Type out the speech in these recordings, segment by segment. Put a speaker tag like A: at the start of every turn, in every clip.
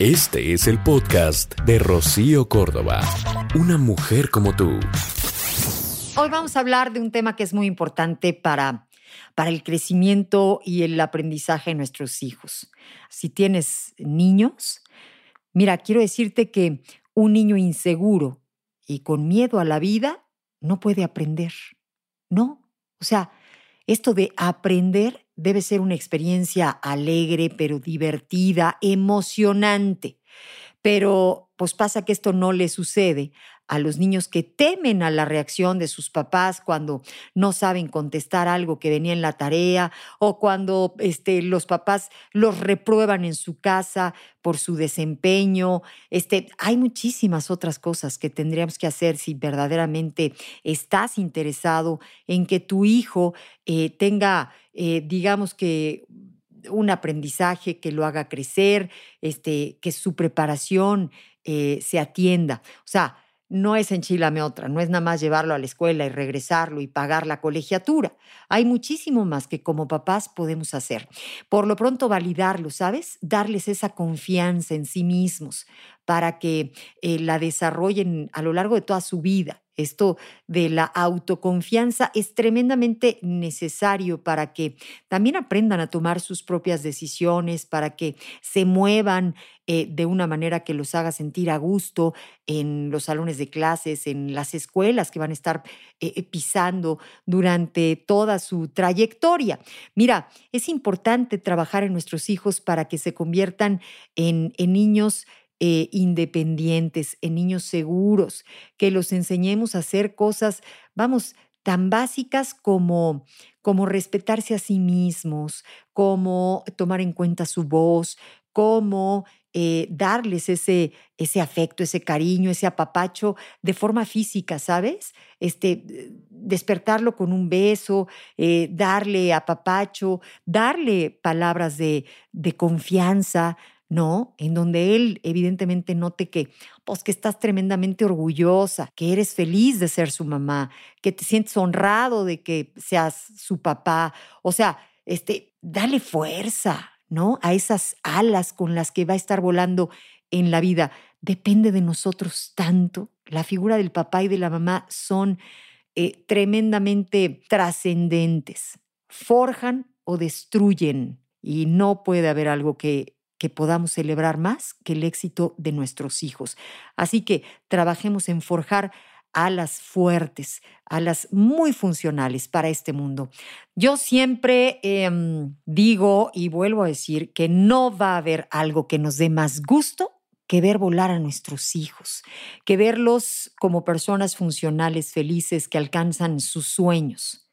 A: Este es el podcast de Rocío Córdoba. Una mujer como tú.
B: Hoy vamos a hablar de un tema que es muy importante para para el crecimiento y el aprendizaje de nuestros hijos. Si tienes niños, mira, quiero decirte que un niño inseguro y con miedo a la vida no puede aprender, ¿no? O sea, esto de aprender debe ser una experiencia alegre, pero divertida, emocionante. Pero pues pasa que esto no le sucede a los niños que temen a la reacción de sus papás cuando no saben contestar algo que venía en la tarea o cuando este, los papás los reprueban en su casa por su desempeño. Este, hay muchísimas otras cosas que tendríamos que hacer si verdaderamente estás interesado en que tu hijo eh, tenga, eh, digamos que un aprendizaje que lo haga crecer, este, que su preparación eh, se atienda. O sea, no es enchilame otra, no es nada más llevarlo a la escuela y regresarlo y pagar la colegiatura. Hay muchísimo más que como papás podemos hacer. Por lo pronto validarlo, ¿sabes? Darles esa confianza en sí mismos para que eh, la desarrollen a lo largo de toda su vida. Esto de la autoconfianza es tremendamente necesario para que también aprendan a tomar sus propias decisiones, para que se muevan eh, de una manera que los haga sentir a gusto en los salones de clases, en las escuelas que van a estar eh, eh, pisando durante toda su trayectoria. Mira, es importante trabajar en nuestros hijos para que se conviertan en, en niños eh, independientes, en niños seguros, que los enseñemos a hacer cosas, vamos, tan básicas como, como respetarse a sí mismos, como tomar en cuenta su voz, como eh, darles ese, ese afecto, ese cariño, ese apapacho de forma física, ¿sabes? Este, despertarlo con un beso, eh, darle apapacho, darle palabras de, de confianza, ¿no? En donde él evidentemente note que, pues, que estás tremendamente orgullosa, que eres feliz de ser su mamá, que te sientes honrado de que seas su papá. O sea, este, dale fuerza, ¿no? A esas alas con las que va a estar volando en la vida. Depende de nosotros tanto. La figura del papá y de la mamá son eh, tremendamente trascendentes. Forjan o destruyen. Y no puede haber algo que que podamos celebrar más que el éxito de nuestros hijos. Así que trabajemos en forjar alas fuertes, alas muy funcionales para este mundo. Yo siempre em, digo y vuelvo a decir que no va a haber algo que nos dé más gusto que ver volar a nuestros hijos, que verlos como personas funcionales, felices, que alcanzan sus sueños.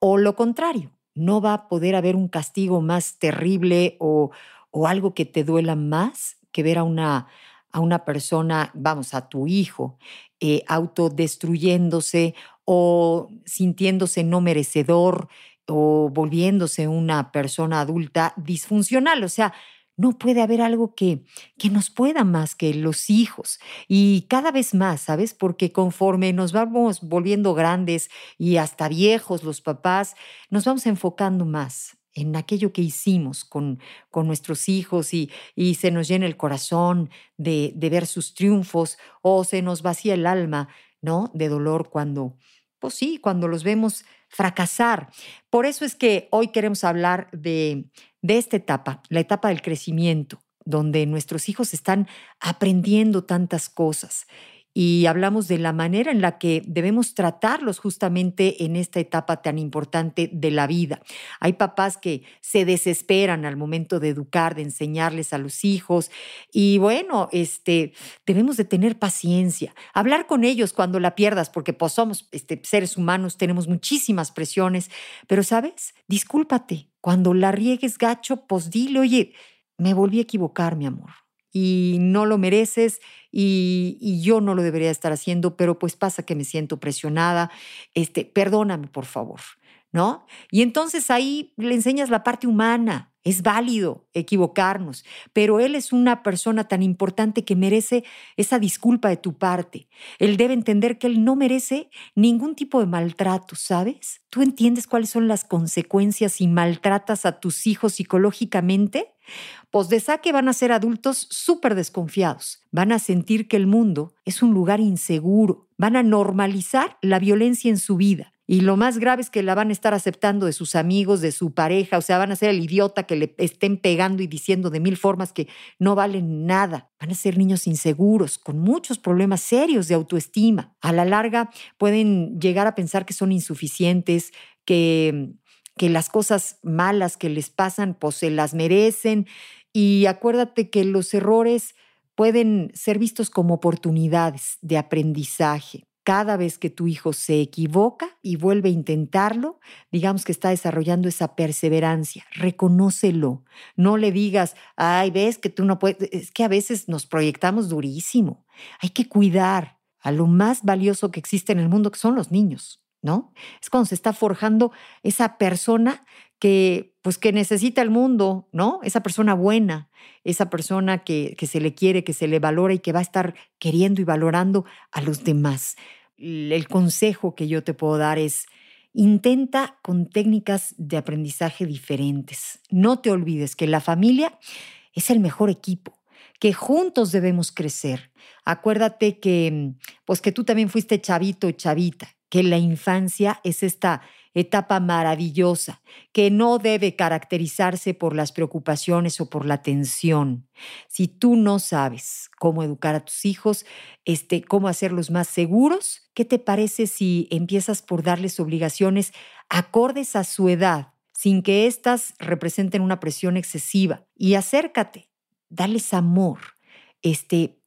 B: O lo contrario, no va a poder haber un castigo más terrible o, o algo que te duela más que ver a una, a una persona, vamos, a tu hijo, eh, autodestruyéndose o sintiéndose no merecedor o volviéndose una persona adulta disfuncional. O sea, no puede haber algo que, que nos pueda más que los hijos. Y cada vez más, ¿sabes? Porque conforme nos vamos volviendo grandes y hasta viejos los papás, nos vamos enfocando más en aquello que hicimos con, con nuestros hijos y, y, se nos llena el corazón de, de, ver sus triunfos o se nos vacía el alma, ¿no? De dolor cuando, pues sí, cuando los vemos fracasar. Por eso es que hoy queremos hablar de, de esta etapa, la etapa del crecimiento, donde nuestros hijos están aprendiendo tantas cosas y hablamos de la manera en la que debemos tratarlos justamente en esta etapa tan importante de la vida. Hay papás que se desesperan al momento de educar, de enseñarles a los hijos y bueno, este, debemos de tener paciencia, hablar con ellos cuando la pierdas, porque pues somos este, seres humanos, tenemos muchísimas presiones, pero sabes, discúlpate, cuando la riegues gacho, pues dile, oye, me volví a equivocar, mi amor. Y no lo mereces y, y, yo no lo debería estar haciendo, pero pues pasa que me siento presionada. Este, perdóname, por favor, ¿no? Y entonces ahí le enseñas la parte humana, es válido equivocarnos, pero Él es una persona tan importante que merece esa disculpa de tu parte. Él debe entender que Él no merece ningún tipo de maltrato, ¿sabes? ¿Tú entiendes cuáles son las consecuencias si maltratas a tus hijos psicológicamente? Pues de saque van a ser adultos súper desconfiados, van a sentir que el mundo es un lugar inseguro, van a normalizar la violencia en su vida y lo más grave es que la van a estar aceptando de sus amigos, de su pareja, o sea, van a ser el idiota que le estén pegando y diciendo de mil formas que no valen nada. Van a ser niños inseguros, con muchos problemas serios de autoestima. A la larga pueden llegar a pensar que son insuficientes, que, que las cosas malas que les pasan, pues se las merecen. Y acuérdate que los errores pueden ser vistos como oportunidades de aprendizaje cada vez que tu hijo se equivoca y vuelve a intentarlo, digamos que está desarrollando esa perseverancia, reconócelo. No le digas, ay, ves que tú no puedes, es que a veces nos proyectamos durísimo. Hay que cuidar a lo más valioso que existe en el mundo, que son los niños, ¿no? Es cuando se está forjando esa persona que pues que necesita el mundo, ¿no? Esa persona buena, esa persona que, que se le quiere, que se le valora y que va a estar queriendo y valorando a los demás el consejo que yo te puedo dar es, intenta con técnicas de aprendizaje diferentes. No te olvides que la familia es el mejor equipo, que juntos debemos crecer. Acuérdate que, pues que tú también fuiste chavito, chavita, que la infancia es esta etapa maravillosa que no debe caracterizarse por las preocupaciones o por la tensión. Si tú no sabes cómo educar a tus hijos, este, cómo hacerlos más seguros, ¿qué te parece si empiezas por darles obligaciones acordes a su edad, sin que éstas representen una presión excesiva? Y acércate, dales amor, este,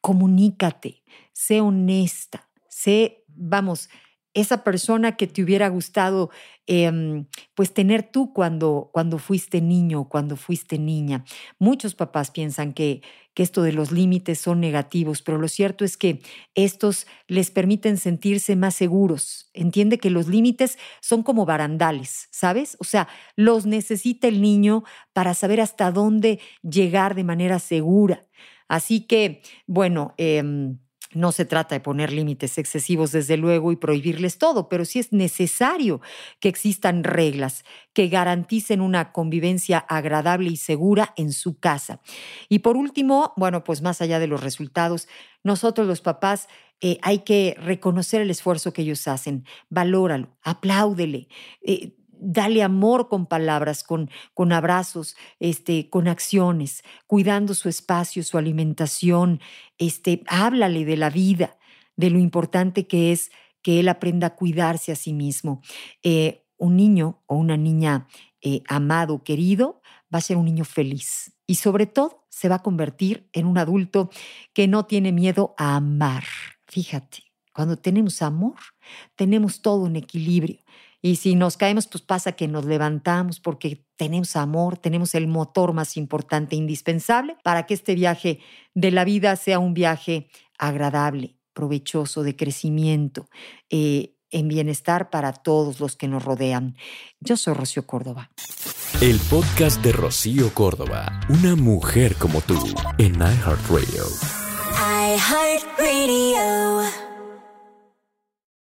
B: comunícate, sé honesta, sé, vamos, esa persona que te hubiera gustado em, pues tener tú cuando, cuando fuiste niño, cuando fuiste niña. Muchos papás piensan que, que esto de los límites son negativos, pero lo cierto es que estos les permiten sentirse más seguros. Entiende que los límites son como barandales, ¿sabes? O sea, los necesita el niño para saber hasta dónde llegar de manera segura. Así que, bueno, eh, no se trata de poner límites excesivos, desde luego, y prohibirles todo, pero sí es necesario que existan reglas que garanticen una convivencia agradable y segura en su casa. Y por último, bueno, pues más allá de los resultados, nosotros los papás eh, hay que reconocer el esfuerzo que ellos hacen, valóralo, apláudele. Eh, dale amor con palabras, con, con abrazos, este, con acciones, cuidando su espacio, su alimentación, este, háblale de la vida, de lo importante que es que él aprenda a cuidarse a sí mismo. Eh, un niño o una niña eh, amado, querido, va a ser un niño feliz y sobre todo se va a convertir en un adulto que no tiene miedo a amar. Fíjate, cuando tenemos amor, tenemos todo en equilibrio. Y si nos caemos, pues pasa que nos levantamos porque tenemos amor, tenemos el motor más importante, indispensable, para que este viaje de la vida sea un viaje agradable, provechoso, de crecimiento, eh, en bienestar para todos los que nos rodean. Yo soy Rocío Córdoba.
A: El podcast de Rocío Córdoba, una mujer como tú, en iHeartRadio. iHeartRadio.